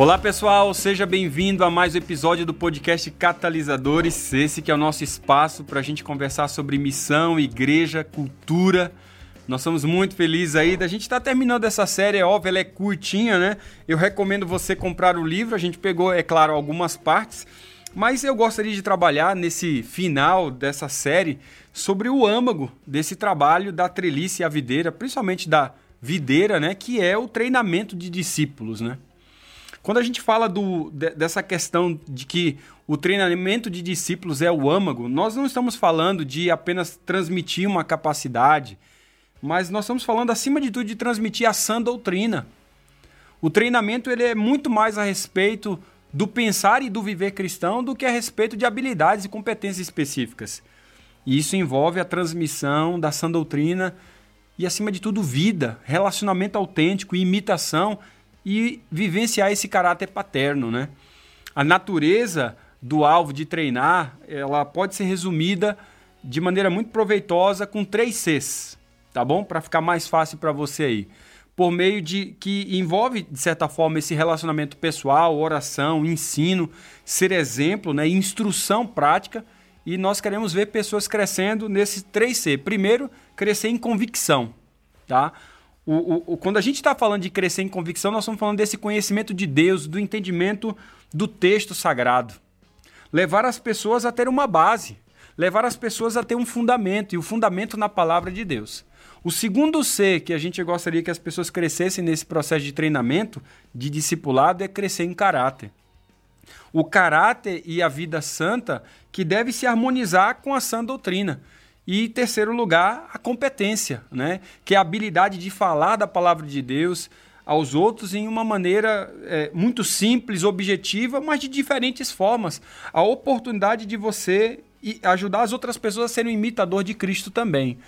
Olá pessoal, seja bem-vindo a mais um episódio do podcast Catalisadores. Esse que é o nosso espaço para a gente conversar sobre missão, igreja, cultura. Nós somos muito felizes aí da gente estar tá terminando essa série, é óbvio, ela é curtinha, né? Eu recomendo você comprar o livro. A gente pegou, é claro, algumas partes, mas eu gostaria de trabalhar nesse final dessa série sobre o âmago desse trabalho da trelice e a videira, principalmente da videira, né? Que é o treinamento de discípulos, né? Quando a gente fala do, dessa questão de que o treinamento de discípulos é o âmago, nós não estamos falando de apenas transmitir uma capacidade, mas nós estamos falando, acima de tudo, de transmitir a sã doutrina. O treinamento ele é muito mais a respeito do pensar e do viver cristão do que a respeito de habilidades e competências específicas. E isso envolve a transmissão da sã doutrina e, acima de tudo, vida, relacionamento autêntico, imitação e vivenciar esse caráter paterno, né? A natureza do alvo de treinar, ela pode ser resumida de maneira muito proveitosa com três Cs, tá bom? Para ficar mais fácil para você aí. Por meio de que envolve de certa forma esse relacionamento pessoal, oração, ensino, ser exemplo, né, instrução prática, e nós queremos ver pessoas crescendo nesses três C. Primeiro, crescer em convicção, tá? O, o, o, quando a gente está falando de crescer em convicção, nós estamos falando desse conhecimento de Deus, do entendimento do texto sagrado. Levar as pessoas a ter uma base, levar as pessoas a ter um fundamento, e o fundamento na palavra de Deus. O segundo C que a gente gostaria que as pessoas crescessem nesse processo de treinamento, de discipulado, é crescer em caráter. O caráter e a vida santa que deve se harmonizar com a sã doutrina. E terceiro lugar, a competência, né? que é a habilidade de falar da palavra de Deus aos outros em uma maneira é, muito simples, objetiva, mas de diferentes formas. A oportunidade de você ajudar as outras pessoas a serem um imitador de Cristo também.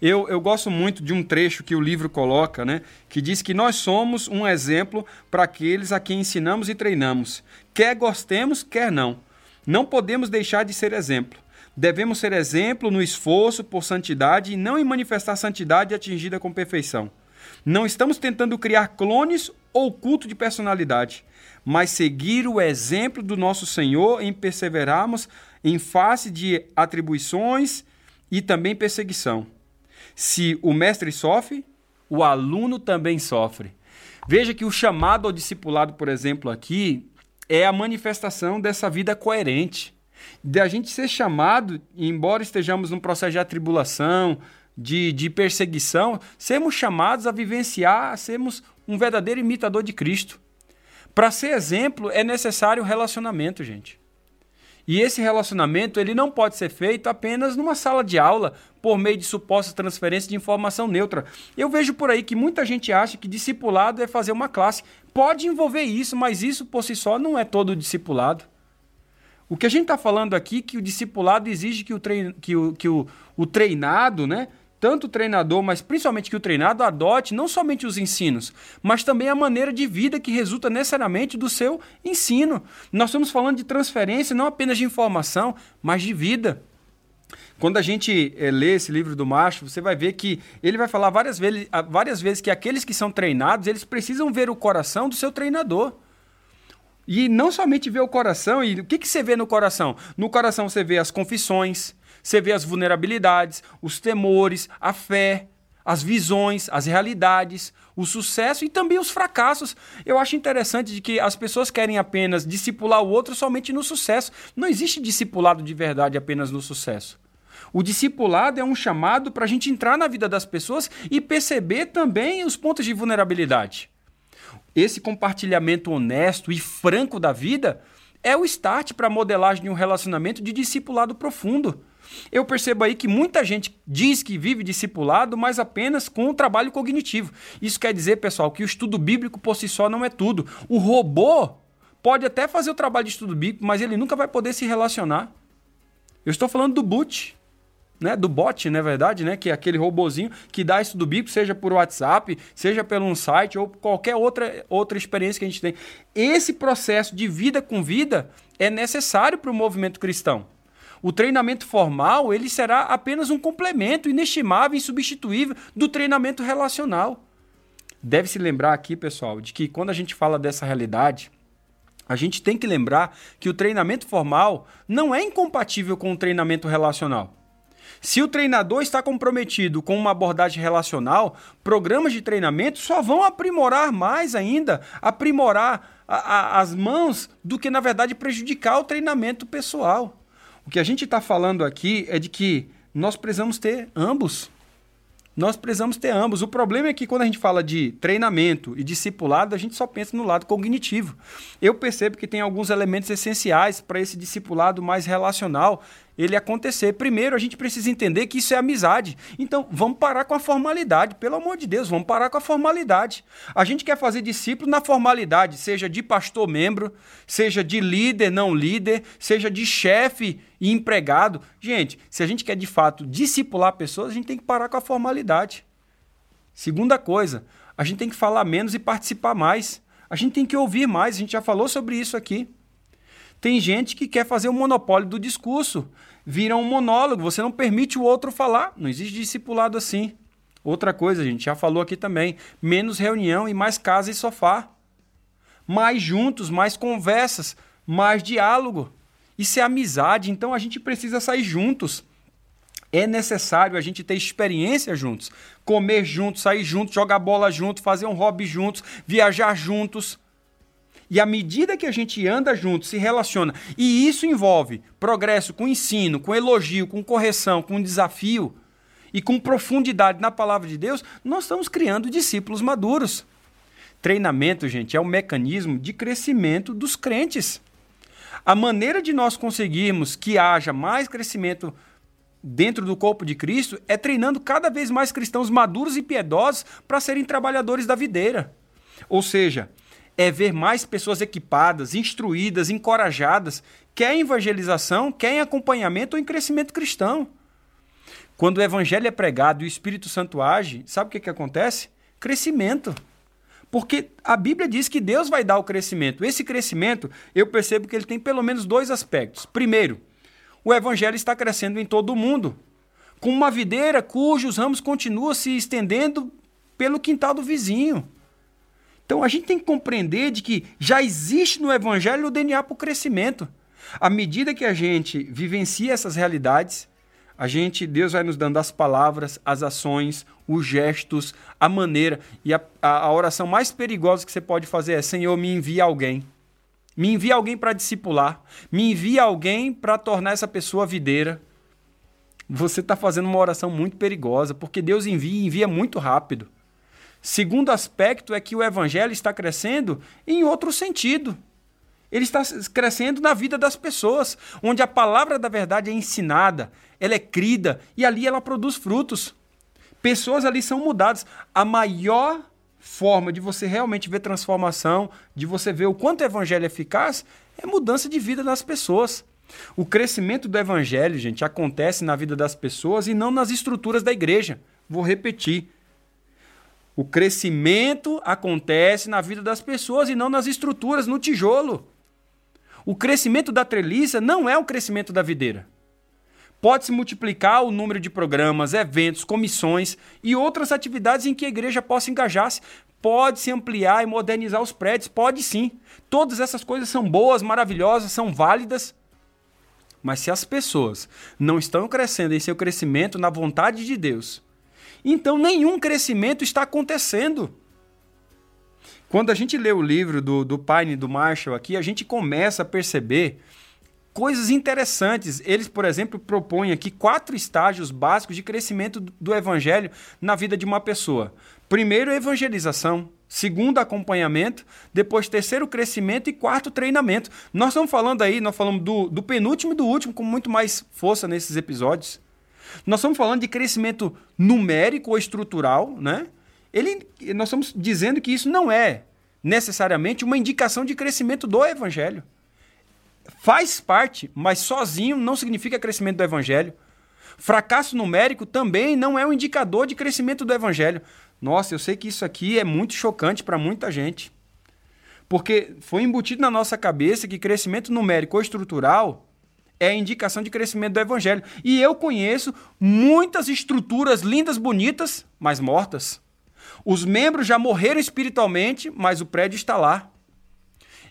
Eu, eu gosto muito de um trecho que o livro coloca, né, que diz que nós somos um exemplo para aqueles a quem ensinamos e treinamos, quer gostemos, quer não. Não podemos deixar de ser exemplo. Devemos ser exemplo no esforço por santidade e não em manifestar santidade atingida com perfeição. Não estamos tentando criar clones ou culto de personalidade, mas seguir o exemplo do nosso Senhor em perseverarmos em face de atribuições e também perseguição. Se o mestre sofre, o aluno também sofre. Veja que o chamado ao discipulado, por exemplo, aqui, é a manifestação dessa vida coerente de a gente ser chamado, embora estejamos num processo de atribulação, de, de perseguição, sermos chamados a vivenciar, a sermos um verdadeiro imitador de Cristo. Para ser exemplo, é necessário relacionamento, gente. E esse relacionamento ele não pode ser feito apenas numa sala de aula por meio de suposta transferência de informação neutra. Eu vejo por aí que muita gente acha que discipulado é fazer uma classe. Pode envolver isso, mas isso por si só não é todo discipulado. O que a gente está falando aqui é que o discipulado exige que o, trein, que o, que o, o treinado, né? tanto o treinador, mas principalmente que o treinado adote não somente os ensinos, mas também a maneira de vida que resulta necessariamente do seu ensino. Nós estamos falando de transferência não apenas de informação, mas de vida. Quando a gente é, lê esse livro do Macho, você vai ver que ele vai falar várias vezes, várias vezes que aqueles que são treinados, eles precisam ver o coração do seu treinador. E não somente ver o coração, e o que, que você vê no coração? No coração você vê as confissões, você vê as vulnerabilidades, os temores, a fé, as visões, as realidades, o sucesso e também os fracassos. Eu acho interessante de que as pessoas querem apenas discipular o outro somente no sucesso. Não existe discipulado de verdade apenas no sucesso. O discipulado é um chamado para a gente entrar na vida das pessoas e perceber também os pontos de vulnerabilidade esse compartilhamento honesto e franco da vida é o start para a modelagem de um relacionamento de discipulado profundo. Eu percebo aí que muita gente diz que vive discipulado, mas apenas com o trabalho cognitivo. Isso quer dizer, pessoal, que o estudo bíblico por si só não é tudo. O robô pode até fazer o trabalho de estudo bíblico, mas ele nunca vai poder se relacionar. Eu estou falando do boot né, do bot, na é verdade, né, que é aquele robozinho que dá isso do bip, seja por WhatsApp, seja pelo um site ou qualquer outra, outra experiência que a gente tem. Esse processo de vida com vida é necessário para o movimento cristão. O treinamento formal ele será apenas um complemento inestimável e insubstituível do treinamento relacional. Deve se lembrar aqui, pessoal, de que quando a gente fala dessa realidade, A gente tem que lembrar que o treinamento formal não é incompatível com o treinamento relacional. Se o treinador está comprometido com uma abordagem relacional, programas de treinamento só vão aprimorar mais ainda, aprimorar a, a, as mãos do que, na verdade, prejudicar o treinamento pessoal. O que a gente está falando aqui é de que nós precisamos ter ambos. Nós precisamos ter ambos. O problema é que quando a gente fala de treinamento e discipulado, a gente só pensa no lado cognitivo. Eu percebo que tem alguns elementos essenciais para esse discipulado mais relacional ele acontecer. Primeiro, a gente precisa entender que isso é amizade. Então, vamos parar com a formalidade. Pelo amor de Deus, vamos parar com a formalidade. A gente quer fazer discípulo na formalidade, seja de pastor membro, seja de líder não líder, seja de chefe e empregado. Gente, se a gente quer de fato discipular pessoas, a gente tem que parar com a formalidade. Segunda coisa, a gente tem que falar menos e participar mais. A gente tem que ouvir mais, a gente já falou sobre isso aqui. Tem gente que quer fazer o monopólio do discurso, vira um monólogo, você não permite o outro falar. Não existe discipulado assim. Outra coisa, a gente já falou aqui também: menos reunião e mais casa e sofá. Mais juntos, mais conversas, mais diálogo. Isso é amizade, então a gente precisa sair juntos. É necessário a gente ter experiência juntos, comer juntos, sair juntos, jogar bola juntos, fazer um hobby juntos, viajar juntos. E à medida que a gente anda junto, se relaciona, e isso envolve progresso com ensino, com elogio, com correção, com desafio e com profundidade na palavra de Deus, nós estamos criando discípulos maduros. Treinamento, gente, é um mecanismo de crescimento dos crentes. A maneira de nós conseguirmos que haja mais crescimento dentro do corpo de Cristo é treinando cada vez mais cristãos maduros e piedosos para serem trabalhadores da videira. Ou seja, é ver mais pessoas equipadas, instruídas, encorajadas, quer em evangelização, quer em acompanhamento ou em crescimento cristão. Quando o evangelho é pregado e o Espírito Santo age, sabe o que, que acontece? Crescimento. Porque a Bíblia diz que Deus vai dar o crescimento. Esse crescimento, eu percebo que ele tem pelo menos dois aspectos. Primeiro, o evangelho está crescendo em todo o mundo, com uma videira cujos ramos continuam se estendendo pelo quintal do vizinho. Então a gente tem que compreender de que já existe no evangelho o DNA para o crescimento. À medida que a gente vivencia essas realidades, a gente, Deus vai nos dando as palavras, as ações, os gestos, a maneira. E a, a, a oração mais perigosa que você pode fazer é: Senhor, me envia alguém. Me envia alguém para discipular. Me envia alguém para tornar essa pessoa videira. Você está fazendo uma oração muito perigosa, porque Deus envia e envia muito rápido. Segundo aspecto é que o evangelho está crescendo em outro sentido. Ele está crescendo na vida das pessoas, onde a palavra da verdade é ensinada, ela é crida e ali ela produz frutos. Pessoas ali são mudadas. A maior forma de você realmente ver transformação, de você ver o quanto o evangelho é eficaz, é mudança de vida das pessoas. O crescimento do evangelho, gente, acontece na vida das pessoas e não nas estruturas da igreja. Vou repetir. O crescimento acontece na vida das pessoas e não nas estruturas, no tijolo. O crescimento da treliça não é o crescimento da videira. Pode-se multiplicar o número de programas, eventos, comissões e outras atividades em que a igreja possa engajar-se. Pode-se ampliar e modernizar os prédios, pode sim. Todas essas coisas são boas, maravilhosas, são válidas. Mas se as pessoas não estão crescendo em seu crescimento na vontade de Deus, então nenhum crescimento está acontecendo. Quando a gente lê o livro do, do Pine do Marshall aqui, a gente começa a perceber coisas interessantes. Eles, por exemplo, propõem aqui quatro estágios básicos de crescimento do evangelho na vida de uma pessoa. Primeiro, evangelização. Segundo, acompanhamento. Depois, terceiro, crescimento. E quarto, treinamento. Nós estamos falando aí, nós falamos do, do penúltimo e do último com muito mais força nesses episódios. Nós estamos falando de crescimento numérico ou estrutural, né? Ele, nós estamos dizendo que isso não é necessariamente uma indicação de crescimento do evangelho. Faz parte, mas sozinho não significa crescimento do evangelho. Fracasso numérico também não é um indicador de crescimento do evangelho. Nossa, eu sei que isso aqui é muito chocante para muita gente. Porque foi embutido na nossa cabeça que crescimento numérico ou estrutural é indicação de crescimento do evangelho. E eu conheço muitas estruturas lindas, bonitas, mas mortas. Os membros já morreram espiritualmente, mas o prédio está lá.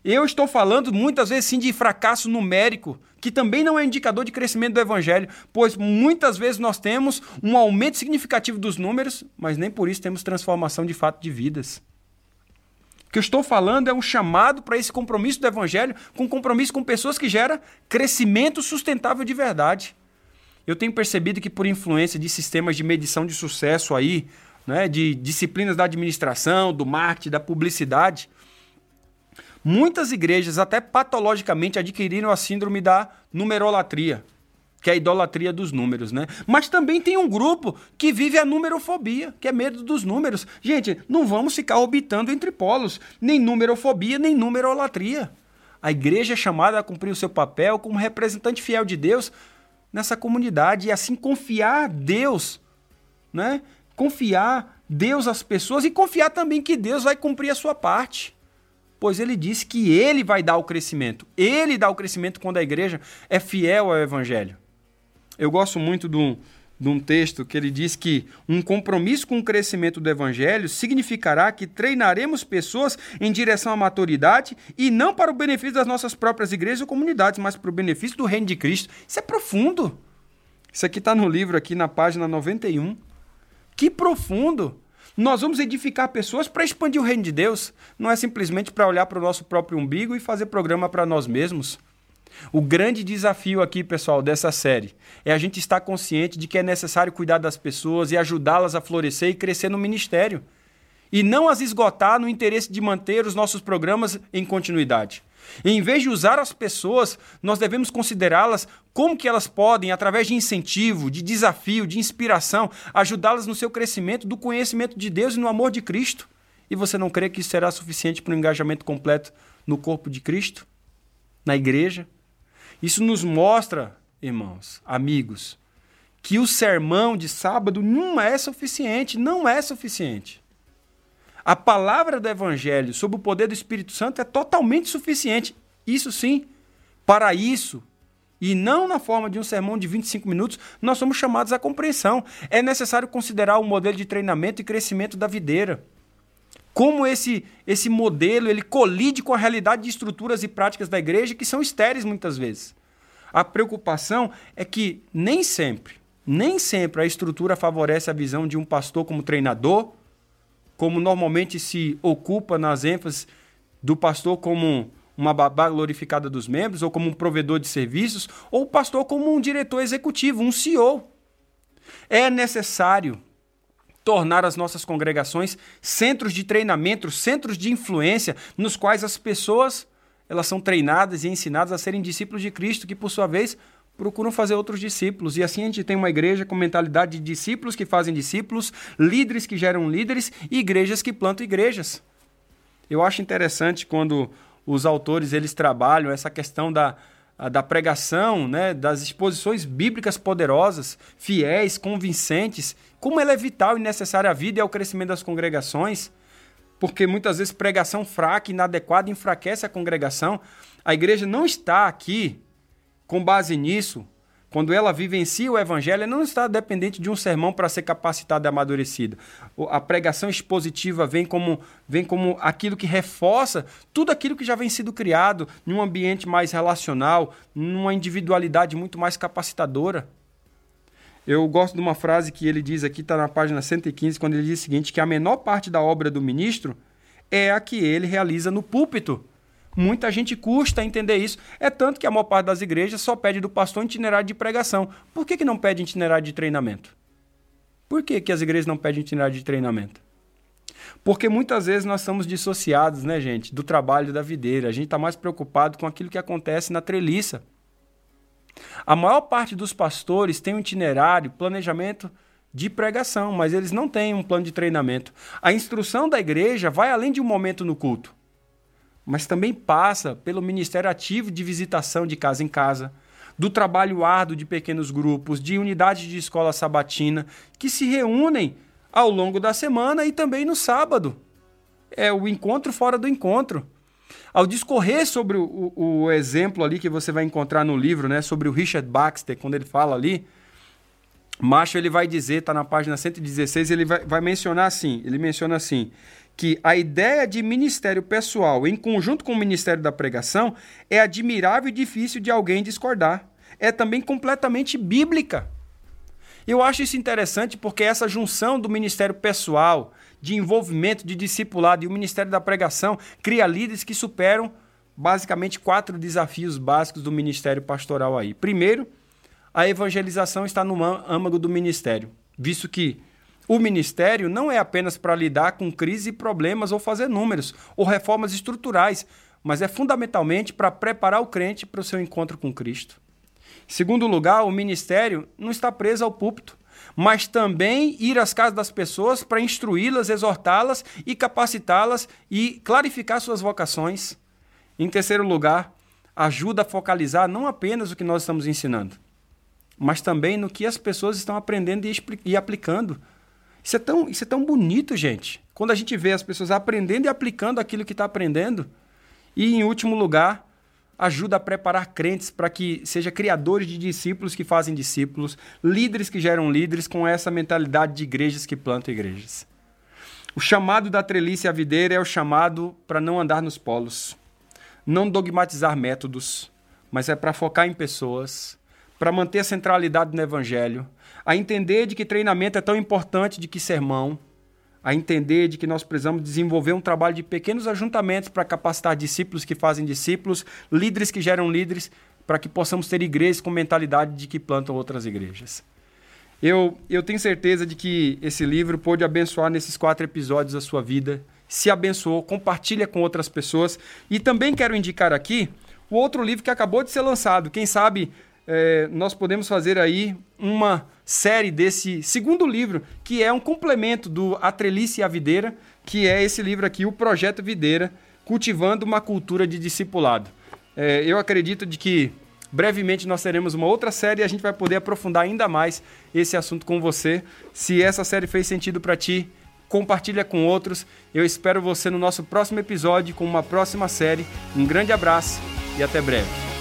Eu estou falando muitas vezes sim de fracasso numérico, que também não é indicador de crescimento do evangelho, pois muitas vezes nós temos um aumento significativo dos números, mas nem por isso temos transformação de fato de vidas. O que eu estou falando é um chamado para esse compromisso do evangelho, com compromisso com pessoas que gera crescimento sustentável de verdade. Eu tenho percebido que por influência de sistemas de medição de sucesso aí, né, de disciplinas da administração, do marketing, da publicidade, muitas igrejas até patologicamente adquiriram a síndrome da numerolatria, que é a idolatria dos números, né? Mas também tem um grupo que vive a numerofobia, que é medo dos números. Gente, não vamos ficar orbitando entre polos, nem numerofobia, nem numerolatria. A igreja é chamada a cumprir o seu papel como representante fiel de Deus nessa comunidade e assim confiar Deus, né? Confiar Deus às pessoas e confiar também que Deus vai cumprir a sua parte. Pois ele disse que ele vai dar o crescimento. Ele dá o crescimento quando a igreja é fiel ao evangelho. Eu gosto muito do, de um texto que ele diz que um compromisso com o crescimento do evangelho significará que treinaremos pessoas em direção à maturidade e não para o benefício das nossas próprias igrejas ou comunidades, mas para o benefício do reino de Cristo. Isso é profundo. Isso aqui está no livro, aqui na página 91. Que profundo! Nós vamos edificar pessoas para expandir o reino de Deus. Não é simplesmente para olhar para o nosso próprio umbigo e fazer programa para nós mesmos. O grande desafio aqui, pessoal, dessa série é a gente estar consciente de que é necessário cuidar das pessoas e ajudá-las a florescer e crescer no ministério. E não as esgotar no interesse de manter os nossos programas em continuidade. Em vez de usar as pessoas, nós devemos considerá-las como que elas podem, através de incentivo, de desafio, de inspiração, ajudá-las no seu crescimento do conhecimento de Deus e no amor de Cristo. E você não crê que isso será suficiente para um engajamento completo no corpo de Cristo? Na igreja? Isso nos mostra, irmãos, amigos, que o sermão de sábado não é suficiente, não é suficiente. A palavra do evangelho sob o poder do Espírito Santo é totalmente suficiente. Isso sim, para isso, e não na forma de um sermão de 25 minutos, nós somos chamados à compreensão. É necessário considerar o modelo de treinamento e crescimento da videira. Como esse, esse modelo ele colide com a realidade de estruturas e práticas da igreja que são estéreis muitas vezes. A preocupação é que nem sempre, nem sempre a estrutura favorece a visão de um pastor como treinador, como normalmente se ocupa nas ênfases do pastor como uma babá glorificada dos membros, ou como um provedor de serviços, ou o pastor como um diretor executivo, um CEO. É necessário tornar as nossas congregações centros de treinamento, centros de influência, nos quais as pessoas elas são treinadas e ensinadas a serem discípulos de Cristo, que por sua vez procuram fazer outros discípulos. E assim a gente tem uma igreja com mentalidade de discípulos que fazem discípulos, líderes que geram líderes e igrejas que plantam igrejas. Eu acho interessante quando os autores eles trabalham essa questão da, da pregação, né, das exposições bíblicas poderosas, fiéis, convincentes, como ela é vital e necessária à vida e ao crescimento das congregações, porque muitas vezes pregação fraca, inadequada, enfraquece a congregação. A igreja não está aqui com base nisso, quando ela vivencia o evangelho, ela não está dependente de um sermão para ser capacitada e amadurecida. A pregação expositiva vem como, vem como aquilo que reforça tudo aquilo que já vem sido criado num ambiente mais relacional, numa individualidade muito mais capacitadora. Eu gosto de uma frase que ele diz aqui, está na página 115, quando ele diz o seguinte: que a menor parte da obra do ministro é a que ele realiza no púlpito. Muita gente custa entender isso. É tanto que a maior parte das igrejas só pede do pastor itinerário de pregação. Por que, que não pede itinerário de treinamento? Por que, que as igrejas não pedem itinerário de treinamento? Porque muitas vezes nós somos dissociados, né, gente, do trabalho da videira. A gente está mais preocupado com aquilo que acontece na treliça. A maior parte dos pastores tem um itinerário, planejamento de pregação, mas eles não têm um plano de treinamento. A instrução da igreja vai além de um momento no culto mas também passa pelo ministério ativo de visitação de casa em casa, do trabalho árduo de pequenos grupos, de unidades de escola sabatina, que se reúnem ao longo da semana e também no sábado. É o encontro fora do encontro. Ao discorrer sobre o, o, o exemplo ali que você vai encontrar no livro, né, sobre o Richard Baxter, quando ele fala ali, Macho ele vai dizer, está na página 116, ele vai, vai mencionar assim, ele menciona assim, que a ideia de ministério pessoal em conjunto com o ministério da pregação é admirável e difícil de alguém discordar. É também completamente bíblica. Eu acho isso interessante porque essa junção do ministério pessoal, de envolvimento, de discipulado e o ministério da pregação cria líderes que superam basicamente quatro desafios básicos do ministério pastoral aí. Primeiro, a evangelização está no âmago do ministério, visto que o ministério não é apenas para lidar com crises e problemas ou fazer números ou reformas estruturais, mas é fundamentalmente para preparar o crente para o seu encontro com Cristo. Em segundo lugar, o ministério não está preso ao púlpito, mas também ir às casas das pessoas para instruí-las, exortá-las e capacitá-las e clarificar suas vocações. Em terceiro lugar, ajuda a focalizar não apenas o que nós estamos ensinando, mas também no que as pessoas estão aprendendo e, e aplicando. Isso é, tão, isso é tão bonito, gente. Quando a gente vê as pessoas aprendendo e aplicando aquilo que está aprendendo. E, em último lugar, ajuda a preparar crentes para que seja criadores de discípulos que fazem discípulos, líderes que geram líderes com essa mentalidade de igrejas que plantam igrejas. O chamado da trelice à videira é o chamado para não andar nos polos não dogmatizar métodos, mas é para focar em pessoas, para manter a centralidade no evangelho, a entender de que treinamento é tão importante de que sermão, a entender de que nós precisamos desenvolver um trabalho de pequenos ajuntamentos para capacitar discípulos que fazem discípulos, líderes que geram líderes, para que possamos ter igrejas com mentalidade de que plantam outras igrejas. Eu, eu tenho certeza de que esse livro pode abençoar nesses quatro episódios a sua vida se abençoou, compartilha com outras pessoas. E também quero indicar aqui o outro livro que acabou de ser lançado. Quem sabe é, nós podemos fazer aí uma série desse segundo livro, que é um complemento do A Trelice e a Videira, que é esse livro aqui, o Projeto Videira, cultivando uma cultura de discipulado. É, eu acredito de que brevemente nós teremos uma outra série e a gente vai poder aprofundar ainda mais esse assunto com você. Se essa série fez sentido para ti, compartilha com outros. Eu espero você no nosso próximo episódio com uma próxima série. Um grande abraço e até breve.